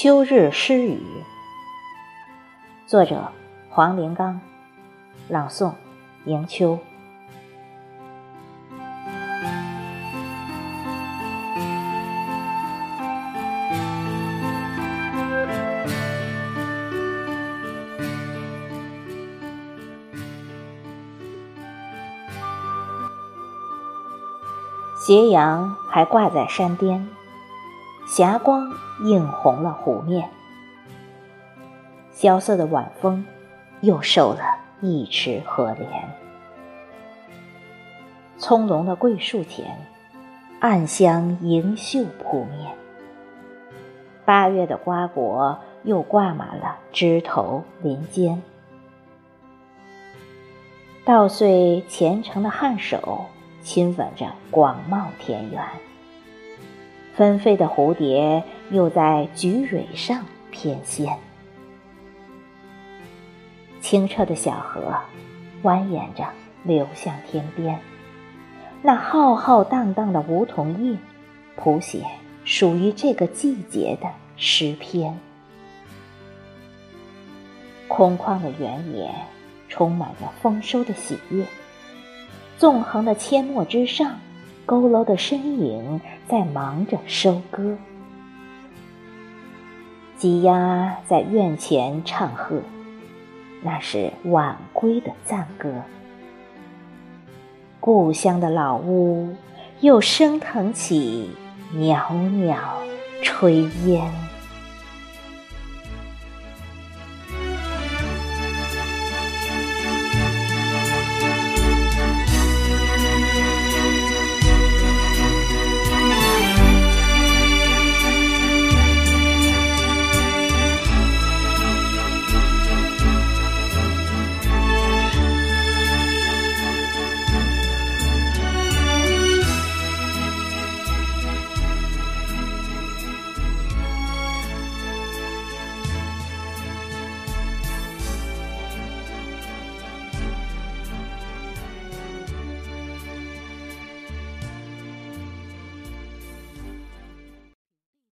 秋日诗语，作者黄连刚，朗诵迎秋。斜阳还挂在山巅，霞光映红了湖面。萧瑟的晚风又瘦了一池荷莲。葱茏的桂树前，暗香盈袖扑面。八月的瓜果又挂满了枝头林间。稻穗虔诚的颔首。亲吻着广袤田园，纷飞的蝴蝶又在菊蕊上翩跹。清澈的小河蜿蜒着流向天边，那浩浩荡荡的梧桐叶，谱写属于这个季节的诗篇。空旷的原野充满着丰收的喜悦。纵横的阡陌之上，佝偻的身影在忙着收割。鸡鸭在院前唱和，那是晚归的赞歌。故乡的老屋又升腾起袅袅炊烟。